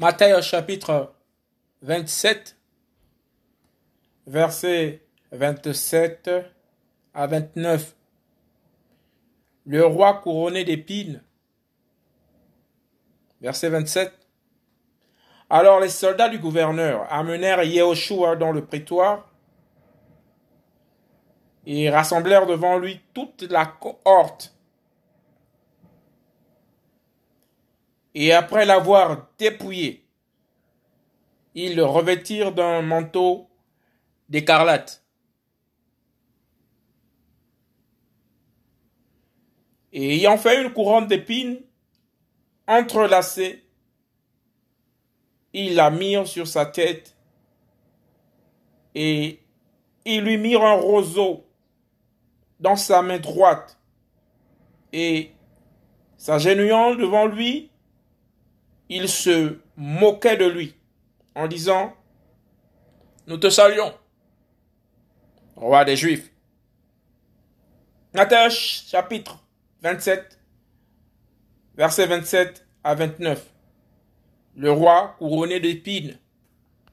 Matthieu chapitre 27, versets 27 à 29. Le roi couronné d'épines. Verset 27. Alors les soldats du gouverneur amenèrent Yehoshua dans le prétoire et rassemblèrent devant lui toute la cohorte. Et après l'avoir dépouillé, ils le revêtirent d'un manteau d'écarlate. Et ayant fait une couronne d'épines entrelacée, ils la mirent sur sa tête et ils lui mirent un roseau dans sa main droite et s'agenouillant devant lui, il se moquait de lui en disant, nous te saluons, roi des Juifs. Matthieu chapitre 27, versets 27 à 29. Le roi couronné d'épines